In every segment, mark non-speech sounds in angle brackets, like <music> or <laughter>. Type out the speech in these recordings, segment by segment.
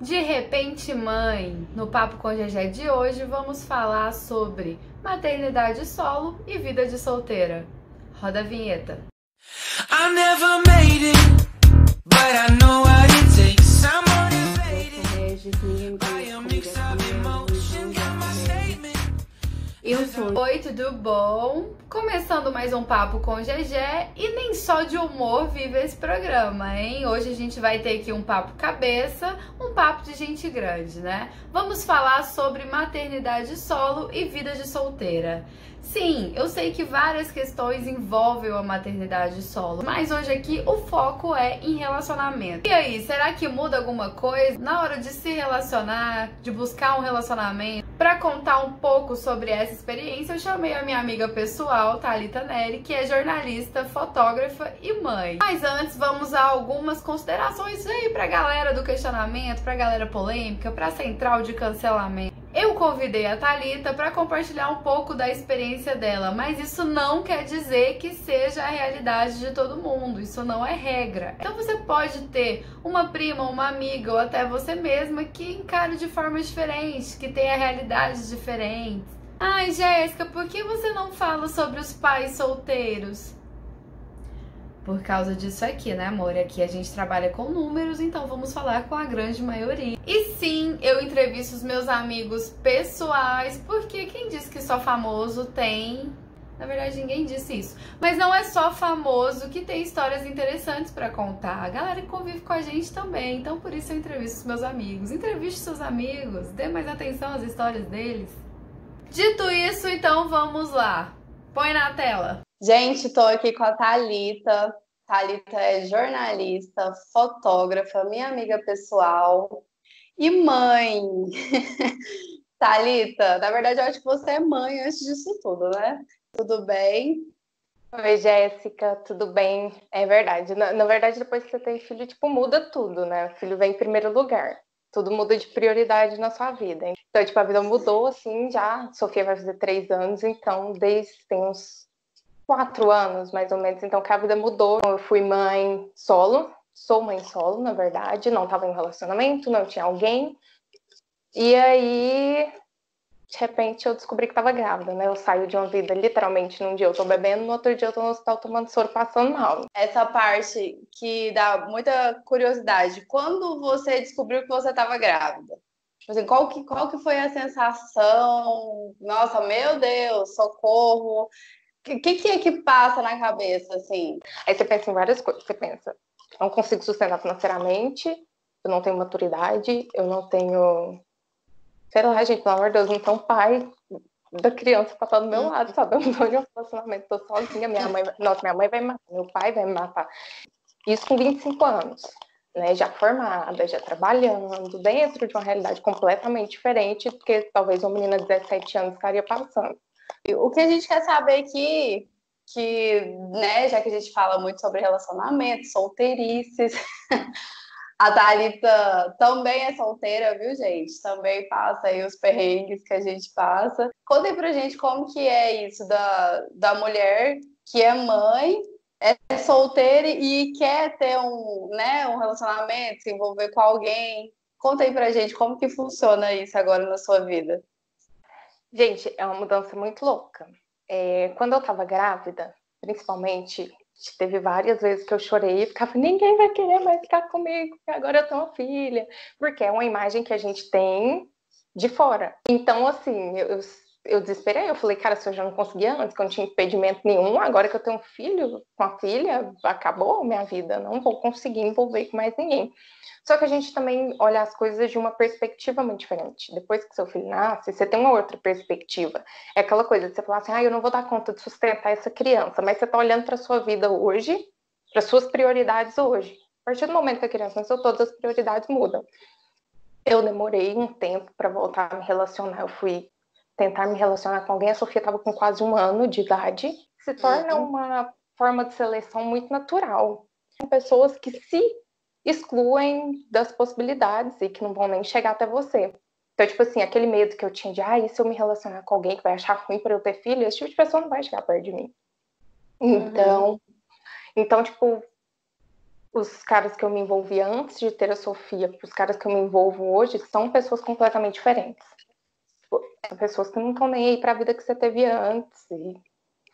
De repente, mãe, no Papo com Gegé de hoje vamos falar sobre maternidade solo e vida de solteira. Roda a vinheta. I Eu sou. Oi, tudo bom? Começando mais um papo com o GG e nem só de humor vive esse programa, hein? Hoje a gente vai ter aqui um papo cabeça, um papo de gente grande, né? Vamos falar sobre maternidade solo e vida de solteira. Sim, eu sei que várias questões envolvem a maternidade solo, mas hoje aqui o foco é em relacionamento. E aí, será que muda alguma coisa na hora de se relacionar, de buscar um relacionamento? Para contar um pouco sobre essa experiência, eu chamei a minha amiga pessoal, Talita Neri, que é jornalista, fotógrafa e mãe. Mas antes, vamos a algumas considerações aí pra galera do questionamento, pra galera polêmica, pra central de cancelamento. Convidei a Talita para compartilhar um pouco da experiência dela, mas isso não quer dizer que seja a realidade de todo mundo. Isso não é regra. Então você pode ter uma prima, uma amiga ou até você mesma que encare de formas diferentes, que tenha realidades diferentes. Ai, Jéssica, por que você não fala sobre os pais solteiros? Por causa disso aqui, né, amor? Aqui a gente trabalha com números, então vamos falar com a grande maioria. E sim, eu entrevisto os meus amigos pessoais, porque quem disse que só famoso tem. Na verdade, ninguém disse isso. Mas não é só famoso que tem histórias interessantes para contar. A galera que convive com a gente também. Então, por isso eu entrevisto os meus amigos. Entreviste seus amigos, dê mais atenção às histórias deles. Dito isso, então vamos lá. Põe na tela. Gente, estou aqui com a Talita. Talita é jornalista, fotógrafa, minha amiga pessoal e mãe. <laughs> Talita, na verdade eu acho que você é mãe antes disso tudo, né? Tudo bem? Oi, Jéssica, tudo bem? É verdade. Na, na, verdade, depois que você tem filho, tipo, muda tudo, né? O filho vem em primeiro lugar. Tudo muda de prioridade na sua vida. Então, tipo, a vida mudou, assim, já. Sofia vai fazer três anos, então, desde tem uns quatro anos, mais ou menos, então que a vida mudou. Eu fui mãe solo, sou mãe solo, na verdade, não estava em relacionamento, não tinha alguém. E aí, de repente, eu descobri que estava grávida, né? Eu saio de uma vida, literalmente, num dia eu tô bebendo, no outro dia eu tô no hospital tomando soro, passando mal. Essa parte que dá muita curiosidade. Quando você descobriu que você estava grávida? Tipo assim, qual que, qual que foi a sensação? Nossa, meu Deus, socorro! O que, que é que passa na cabeça, assim? Aí você pensa em várias coisas. Você pensa, não consigo sustentar financeiramente, eu não tenho maturidade, eu não tenho. Sei lá, gente, pelo amor de Deus, então pai da criança pra estar do meu lado, sabe? Eu não tô em um relacionamento, tô sozinha, minha mãe, nossa, minha mãe vai me matar, meu pai vai me matar. Isso com 25 anos, né? Já formada, já trabalhando, dentro de uma realidade completamente diferente do que talvez uma menina de 17 anos estaria passando. O que a gente quer saber aqui, que, né, já que a gente fala muito sobre relacionamento, solteirices, <laughs> a Thalita também é solteira, viu, gente? Também passa aí os perrengues que a gente passa. Contem pra gente como que é isso da, da mulher que é mãe, é solteira e quer ter um, né, um relacionamento, se envolver com alguém. Conta aí pra gente como que funciona isso agora na sua vida. Gente, é uma mudança muito louca. É, quando eu tava grávida, principalmente, teve várias vezes que eu chorei e ficava, ninguém vai querer mais ficar comigo, porque agora eu tenho uma filha. Porque é uma imagem que a gente tem de fora. Então, assim, eu, eu desesperei, eu falei, cara, se eu já não conseguia antes, que eu não tinha impedimento nenhum, agora que eu tenho um filho com a filha, acabou minha vida, não vou conseguir envolver com mais ninguém. Só que a gente também olha as coisas de uma perspectiva muito diferente. Depois que seu filho nasce, você tem uma outra perspectiva. É aquela coisa de você falar assim, ah, eu não vou dar conta de sustentar essa criança, mas você está olhando para sua vida hoje, para suas prioridades hoje. A partir do momento que a criança nasceu, todas as prioridades mudam. Eu demorei um tempo para voltar a me relacionar. Eu fui tentar me relacionar com alguém. A Sofia estava com quase um ano de idade. Se torna uhum. uma forma de seleção muito natural. São pessoas que se excluem das possibilidades e que não vão nem chegar até você. Então, tipo assim, aquele medo que eu tinha de, ah, e se eu me relacionar com alguém que vai achar ruim para eu ter filho, esse tipo de pessoa não vai chegar perto de mim. Então, uhum. então tipo, os caras que eu me envolvia antes de ter a Sofia, os caras que eu me envolvo hoje, são pessoas completamente diferentes. Tipo, são pessoas que não estão nem aí para a vida que você teve antes. E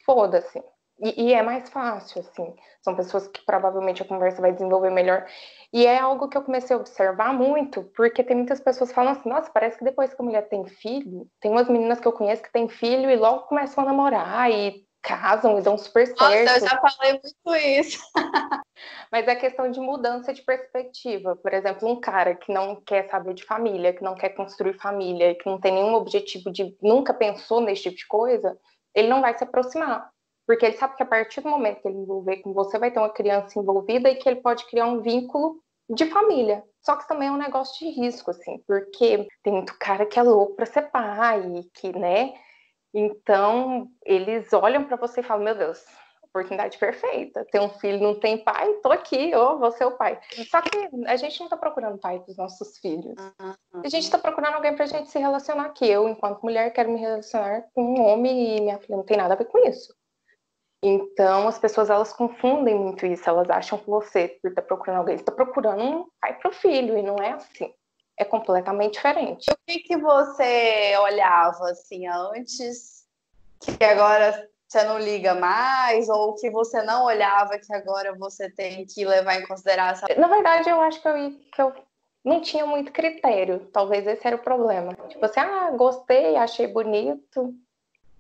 foda-se. E, e, é mais fácil, assim. São pessoas que provavelmente a conversa vai desenvolver melhor. E é algo que eu comecei a observar muito, porque tem muitas pessoas que falam assim: nossa, parece que depois que a mulher tem filho, tem umas meninas que eu conheço que têm filho e logo começam a namorar e casam e dão super certo. Nossa, eu já falei muito isso. <laughs> Mas é questão de mudança de perspectiva. Por exemplo, um cara que não quer saber de família, que não quer construir família, que não tem nenhum objetivo de nunca pensou nesse tipo de coisa, ele não vai se aproximar. Porque ele sabe que a partir do momento que ele envolver com você, vai ter uma criança envolvida e que ele pode criar um vínculo de família. Só que também é um negócio de risco, assim, porque tem muito cara que é louco para ser pai, que, né? Então, eles olham para você e falam: Meu Deus, oportunidade perfeita. Ter um filho, não tem pai, tô aqui, ô, vou ser o pai. Só que a gente não tá procurando pai dos nossos filhos. A gente tá procurando alguém pra gente se relacionar, que eu, enquanto mulher, quero me relacionar com um homem e minha filha não tem nada a ver com isso. Então, as pessoas elas confundem muito isso, elas acham que você, por estar tá procurando alguém, está procurando um pai para o filho, e não é assim. É completamente diferente. O que, que você olhava assim antes, que agora você não liga mais, ou que você não olhava que agora você tem que levar em consideração? Na verdade, eu acho que eu, que eu não tinha muito critério. Talvez esse era o problema. Tipo assim, ah, gostei, achei bonito,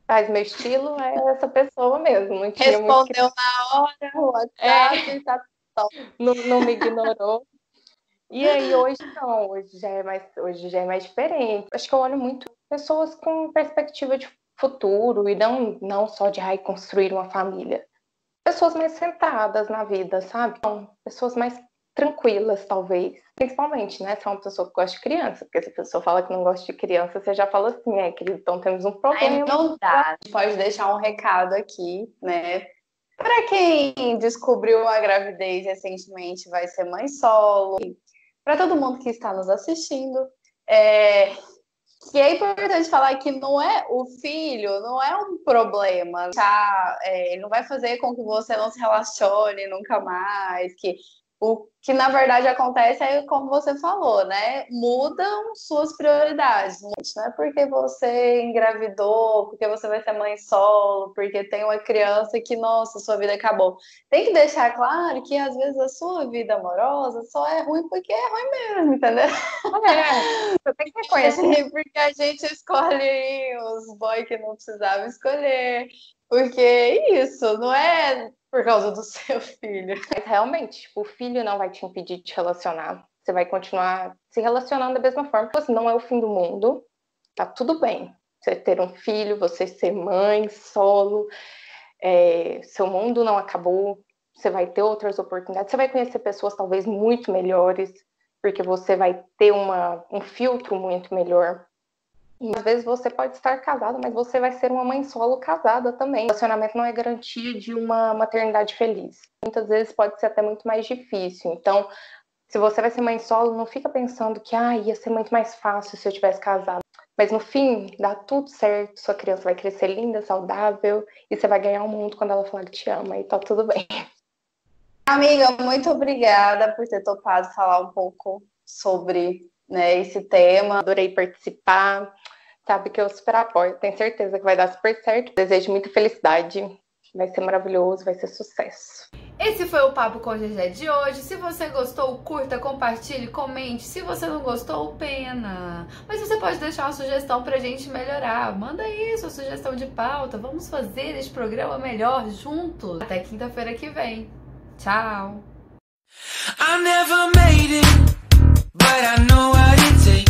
mas meu estilo é essa pessoa mesmo. Não tinha Respondeu muito... na hora, o WhatsApp, é. tá não, não me ignorou. E aí hoje não, hoje já é mais, hoje já é mais diferente. Acho que eu olho muito pessoas com perspectiva de futuro e não, não só de ai, construir uma família. Pessoas mais sentadas na vida, sabe? Então, pessoas mais tranquilas, talvez. Principalmente, né? Se é uma pessoa que gosta de criança, porque se a pessoa fala que não gosta de criança, você já fala assim, é, querido, então temos um problema. Ai, não dá. Pode deixar um recado aqui, né? Para quem descobriu a gravidez recentemente, vai ser mãe solo. Para todo mundo que está nos assistindo, é, que é importante falar que não é o filho, não é um problema. Tá? É, ele não vai fazer com que você não se relacione nunca mais, que o que na verdade acontece é como você falou, né? Mudam suas prioridades. Não é porque você engravidou, porque você vai ser mãe solo, porque tem uma criança que, nossa, sua vida acabou. Tem que deixar claro que às vezes a sua vida amorosa só é ruim porque é ruim mesmo, entendeu? É, você tem que <laughs> reconhecer. Porque a gente escolhe os boys que não precisava escolher. Porque é isso, não é por causa do <laughs> seu filho. Mas realmente, tipo, o filho não vai te impedir de te relacionar. Você vai continuar se relacionando da mesma forma. Assim, não é o fim do mundo. Tá tudo bem. Você ter um filho, você ser mãe, solo. É, seu mundo não acabou. Você vai ter outras oportunidades. Você vai conhecer pessoas talvez muito melhores, porque você vai ter uma, um filtro muito melhor e às vezes você pode estar casado, mas você vai ser uma mãe solo casada também. O relacionamento não é garantia de uma maternidade feliz. Muitas vezes pode ser até muito mais difícil. Então, se você vai ser mãe solo, não fica pensando que ah, ia ser muito mais fácil se eu tivesse casado. Mas no fim, dá tudo certo, sua criança vai crescer linda, saudável, e você vai ganhar o mundo quando ela falar que te ama, e tá tudo bem. Amiga, muito obrigada por ter topado falar um pouco sobre né, esse tema. Adorei participar. Sabe que eu super apoio. Tenho certeza que vai dar super certo. Desejo muita felicidade. Vai ser maravilhoso, vai ser sucesso. Esse foi o Papo com Gegé de hoje. Se você gostou, curta, compartilhe, comente. Se você não gostou, pena. Mas você pode deixar uma sugestão pra gente melhorar. Manda aí sua sugestão de pauta. Vamos fazer este programa melhor juntos. Até quinta-feira que vem. Tchau. but I know what it takes.